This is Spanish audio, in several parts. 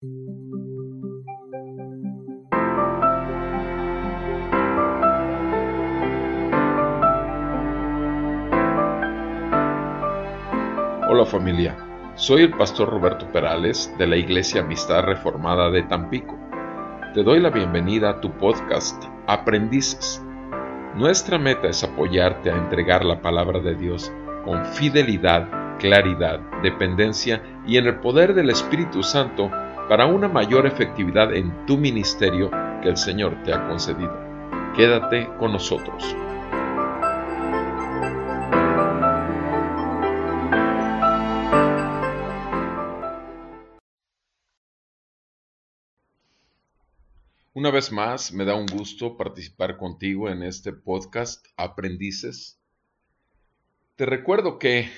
Hola familia, soy el pastor Roberto Perales de la Iglesia Amistad Reformada de Tampico. Te doy la bienvenida a tu podcast Aprendices. Nuestra meta es apoyarte a entregar la palabra de Dios con fidelidad, claridad, dependencia y en el poder del Espíritu Santo para una mayor efectividad en tu ministerio que el Señor te ha concedido. Quédate con nosotros. Una vez más, me da un gusto participar contigo en este podcast Aprendices. Te recuerdo que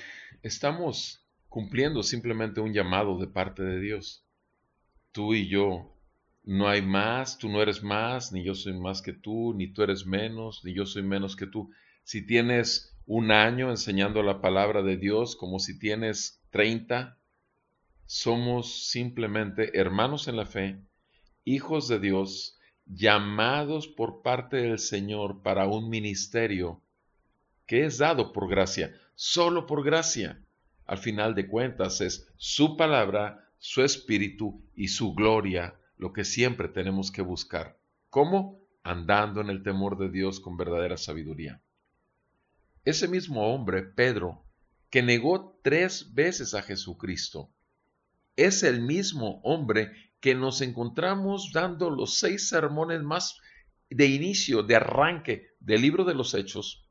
estamos cumpliendo simplemente un llamado de parte de Dios tú y yo. No hay más, tú no eres más, ni yo soy más que tú, ni tú eres menos, ni yo soy menos que tú. Si tienes un año enseñando la palabra de Dios como si tienes 30, somos simplemente hermanos en la fe, hijos de Dios, llamados por parte del Señor para un ministerio que es dado por gracia, solo por gracia. Al final de cuentas es su palabra su espíritu y su gloria, lo que siempre tenemos que buscar. ¿Cómo? Andando en el temor de Dios con verdadera sabiduría. Ese mismo hombre, Pedro, que negó tres veces a Jesucristo, es el mismo hombre que nos encontramos dando los seis sermones más de inicio, de arranque del libro de los Hechos,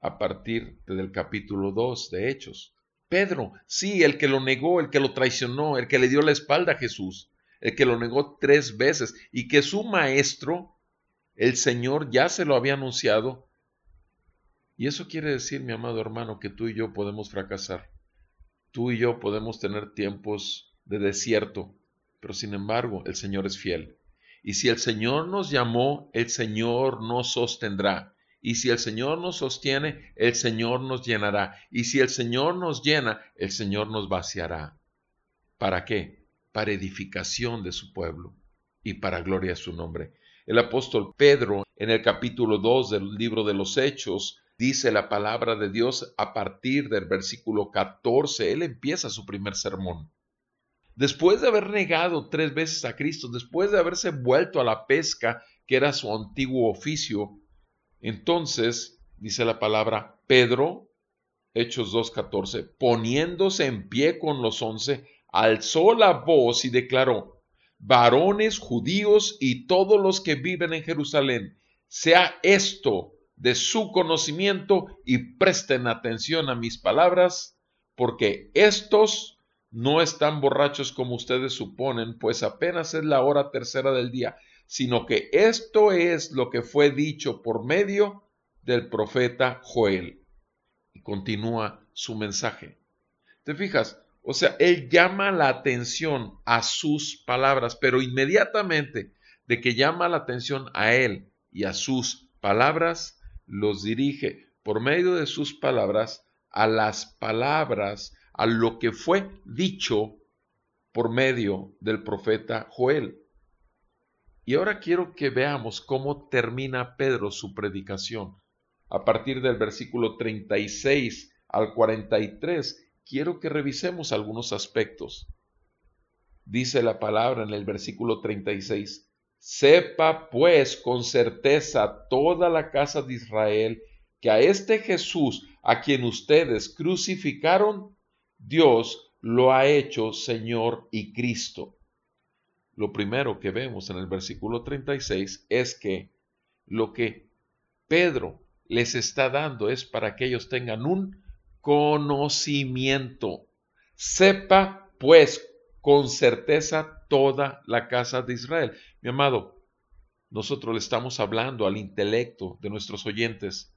a partir del capítulo 2 de Hechos. Pedro, sí, el que lo negó, el que lo traicionó, el que le dio la espalda a Jesús, el que lo negó tres veces y que su maestro, el Señor, ya se lo había anunciado. Y eso quiere decir, mi amado hermano, que tú y yo podemos fracasar. Tú y yo podemos tener tiempos de desierto, pero sin embargo el Señor es fiel. Y si el Señor nos llamó, el Señor nos sostendrá. Y si el Señor nos sostiene, el Señor nos llenará. Y si el Señor nos llena, el Señor nos vaciará. ¿Para qué? Para edificación de su pueblo y para gloria de su nombre. El apóstol Pedro, en el capítulo 2 del libro de los Hechos, dice la palabra de Dios a partir del versículo 14. Él empieza su primer sermón. Después de haber negado tres veces a Cristo, después de haberse vuelto a la pesca, que era su antiguo oficio, entonces, dice la palabra, Pedro, Hechos 2.14, poniéndose en pie con los once, alzó la voz y declaró, varones judíos y todos los que viven en Jerusalén, sea esto de su conocimiento y presten atención a mis palabras, porque estos no están borrachos como ustedes suponen, pues apenas es la hora tercera del día sino que esto es lo que fue dicho por medio del profeta Joel. Y continúa su mensaje. ¿Te fijas? O sea, él llama la atención a sus palabras, pero inmediatamente de que llama la atención a él y a sus palabras, los dirige por medio de sus palabras a las palabras, a lo que fue dicho por medio del profeta Joel. Y ahora quiero que veamos cómo termina Pedro su predicación. A partir del versículo 36 al 43, quiero que revisemos algunos aspectos. Dice la palabra en el versículo 36, Sepa pues con certeza toda la casa de Israel que a este Jesús, a quien ustedes crucificaron, Dios lo ha hecho Señor y Cristo lo primero que vemos en el versículo 36 es que lo que Pedro les está dando es para que ellos tengan un conocimiento. Sepa pues con certeza toda la casa de Israel. Mi amado, nosotros le estamos hablando al intelecto de nuestros oyentes,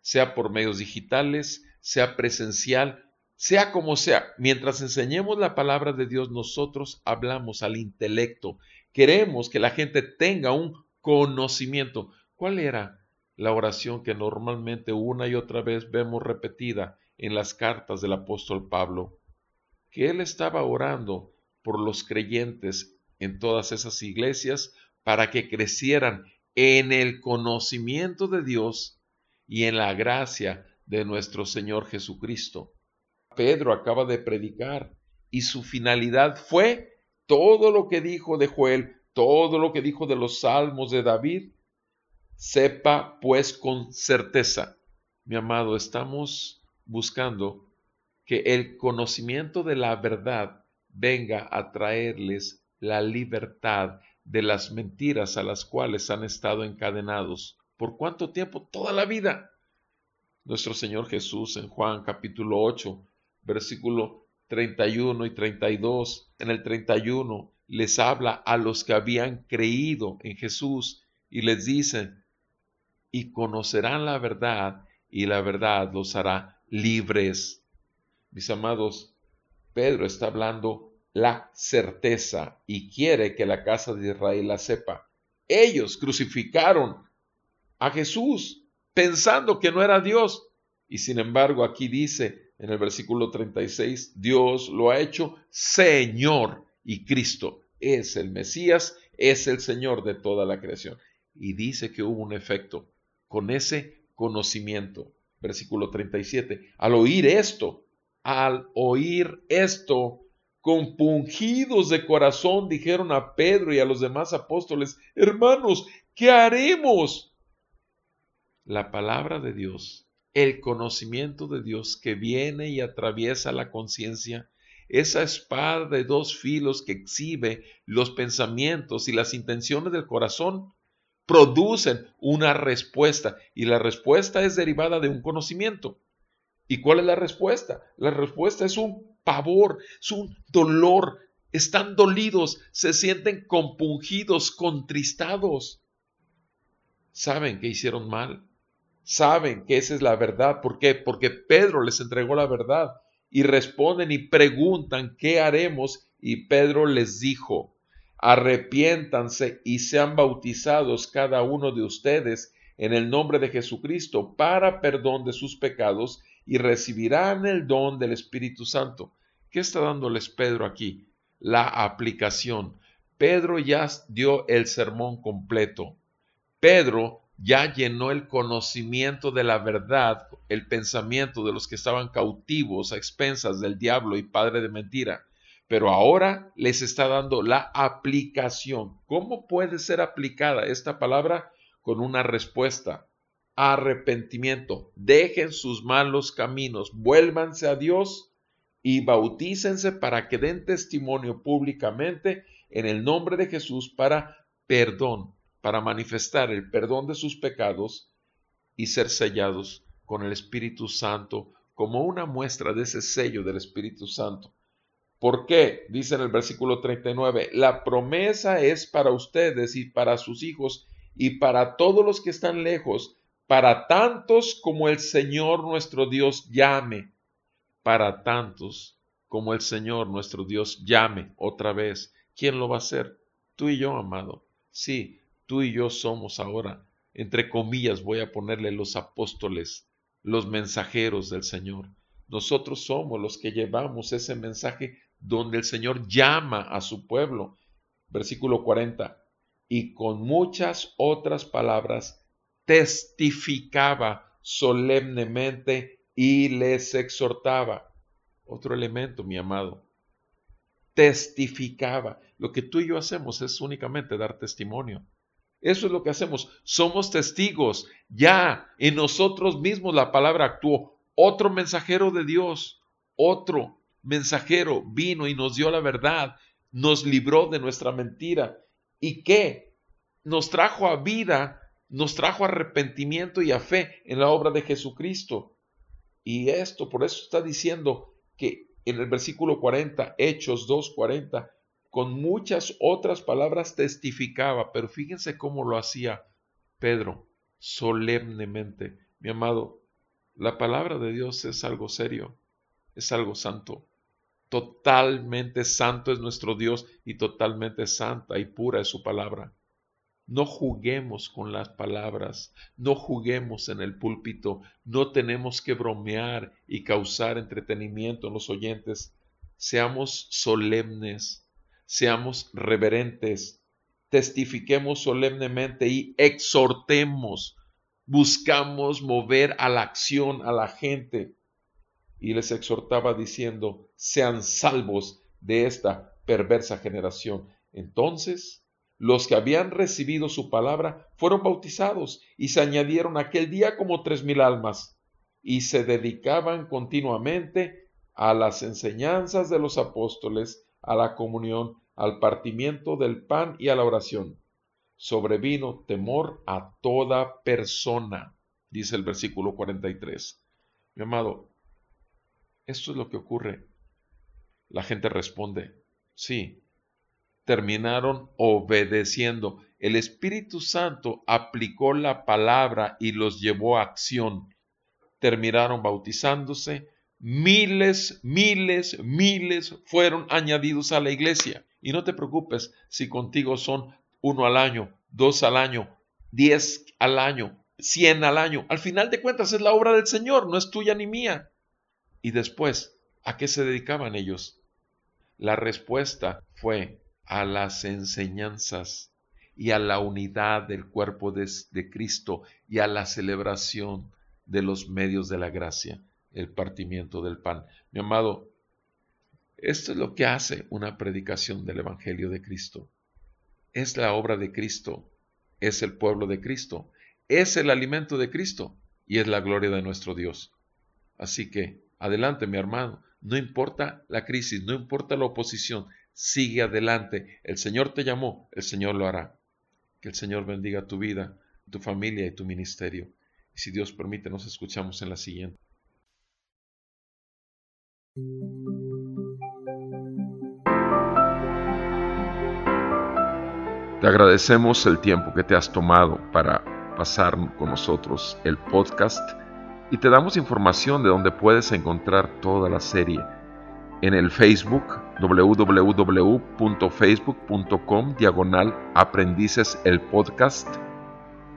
sea por medios digitales, sea presencial, sea como sea, mientras enseñemos la palabra de Dios, nosotros hablamos al intelecto. Queremos que la gente tenga un conocimiento. ¿Cuál era la oración que normalmente una y otra vez vemos repetida en las cartas del apóstol Pablo? Que él estaba orando por los creyentes en todas esas iglesias para que crecieran en el conocimiento de Dios y en la gracia de nuestro Señor Jesucristo. Pedro acaba de predicar y su finalidad fue todo lo que dijo de Joel, todo lo que dijo de los salmos de David. Sepa pues con certeza, mi amado, estamos buscando que el conocimiento de la verdad venga a traerles la libertad de las mentiras a las cuales han estado encadenados. ¿Por cuánto tiempo? Toda la vida. Nuestro Señor Jesús en Juan capítulo 8, versículo 31 y 32, en el 31 les habla a los que habían creído en Jesús y les dice, y conocerán la verdad y la verdad los hará libres. Mis amados, Pedro está hablando la certeza y quiere que la casa de Israel la sepa. Ellos crucificaron a Jesús pensando que no era Dios. Y sin embargo aquí dice en el versículo 36, Dios lo ha hecho Señor y Cristo es el Mesías, es el Señor de toda la creación. Y dice que hubo un efecto con ese conocimiento. Versículo 37, al oír esto, al oír esto, compungidos de corazón, dijeron a Pedro y a los demás apóstoles, hermanos, ¿qué haremos? La palabra de Dios, el conocimiento de Dios que viene y atraviesa la conciencia, esa espada de dos filos que exhibe los pensamientos y las intenciones del corazón, producen una respuesta y la respuesta es derivada de un conocimiento. ¿Y cuál es la respuesta? La respuesta es un pavor, es un dolor. Están dolidos, se sienten compungidos, contristados. Saben que hicieron mal. Saben que esa es la verdad. ¿Por qué? Porque Pedro les entregó la verdad. Y responden y preguntan, ¿qué haremos? Y Pedro les dijo, arrepiéntanse y sean bautizados cada uno de ustedes en el nombre de Jesucristo para perdón de sus pecados y recibirán el don del Espíritu Santo. ¿Qué está dándoles Pedro aquí? La aplicación. Pedro ya dio el sermón completo. Pedro ya llenó el conocimiento de la verdad, el pensamiento de los que estaban cautivos a expensas del diablo y padre de mentira. Pero ahora les está dando la aplicación. ¿Cómo puede ser aplicada esta palabra? Con una respuesta arrepentimiento, dejen sus malos caminos, vuélvanse a Dios y bautícense para que den testimonio públicamente en el nombre de Jesús para perdón, para manifestar el perdón de sus pecados y ser sellados con el Espíritu Santo como una muestra de ese sello del Espíritu Santo. ¿Por qué? Dice en el versículo 39, la promesa es para ustedes y para sus hijos y para todos los que están lejos, para tantos como el Señor nuestro Dios llame, para tantos como el Señor nuestro Dios llame otra vez. ¿Quién lo va a hacer? Tú y yo, amado. Sí, tú y yo somos ahora, entre comillas, voy a ponerle los apóstoles, los mensajeros del Señor. Nosotros somos los que llevamos ese mensaje donde el Señor llama a su pueblo. Versículo 40. Y con muchas otras palabras testificaba solemnemente y les exhortaba. Otro elemento, mi amado. Testificaba. Lo que tú y yo hacemos es únicamente dar testimonio. Eso es lo que hacemos. Somos testigos. Ya en nosotros mismos la palabra actuó. Otro mensajero de Dios, otro mensajero vino y nos dio la verdad, nos libró de nuestra mentira. ¿Y qué? Nos trajo a vida nos trajo arrepentimiento y a fe en la obra de Jesucristo. Y esto, por eso está diciendo que en el versículo 40, Hechos 2.40, con muchas otras palabras testificaba, pero fíjense cómo lo hacía Pedro, solemnemente. Mi amado, la palabra de Dios es algo serio, es algo santo. Totalmente santo es nuestro Dios y totalmente santa y pura es su palabra. No juguemos con las palabras, no juguemos en el púlpito, no tenemos que bromear y causar entretenimiento en los oyentes. Seamos solemnes, seamos reverentes, testifiquemos solemnemente y exhortemos, buscamos mover a la acción a la gente. Y les exhortaba diciendo, sean salvos de esta perversa generación. Entonces, los que habían recibido su palabra fueron bautizados y se añadieron aquel día como tres mil almas y se dedicaban continuamente a las enseñanzas de los apóstoles, a la comunión, al partimiento del pan y a la oración. Sobrevino temor a toda persona, dice el versículo 43. Mi amado, esto es lo que ocurre. La gente responde, sí, terminaron obedeciendo. El Espíritu Santo aplicó la palabra y los llevó a acción. Terminaron bautizándose. Miles, miles, miles fueron añadidos a la iglesia. Y no te preocupes si contigo son uno al año, dos al año, diez al año, cien al año. Al final de cuentas es la obra del Señor, no es tuya ni mía. Y después, ¿a qué se dedicaban ellos? La respuesta fue a las enseñanzas y a la unidad del cuerpo de, Cristo y a la celebración de los medios de la gracia, el partimiento del pan. Mi amado, esto es lo que hace una predicación del Evangelio de Cristo. Es la obra de Cristo, es el pueblo de Cristo, es el alimento de Cristo y es la gloria de nuestro Dios. Así que, adelante mi hermano, no importa la crisis, no importa la oposición, sigue adelante. El Señor te llamó, el Señor lo hará. Que el Señor bendiga tu vida, tu familia y tu ministerio. Y si Dios permite, nos escuchamos en la siguiente. Te agradecemos el tiempo que te has tomado para pasar con nosotros el podcast y te damos información de donde puedes encontrar toda la serie. En el Facebook www.facebook.com diagonal aprendices el podcast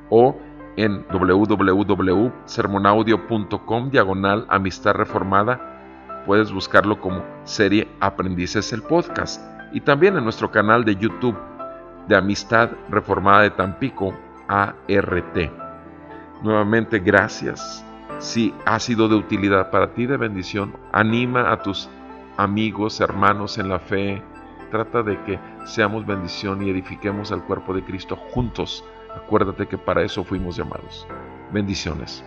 o en www.sermonaudio.com diagonal amistad reformada puedes buscarlo como serie aprendices el podcast y también en nuestro canal de YouTube de Amistad Reformada de Tampico ART. Nuevamente gracias. Si ha sido de utilidad para ti, de bendición, anima a tus amigos, hermanos en la fe. Trata de que seamos bendición y edifiquemos al cuerpo de Cristo juntos. Acuérdate que para eso fuimos llamados. Bendiciones.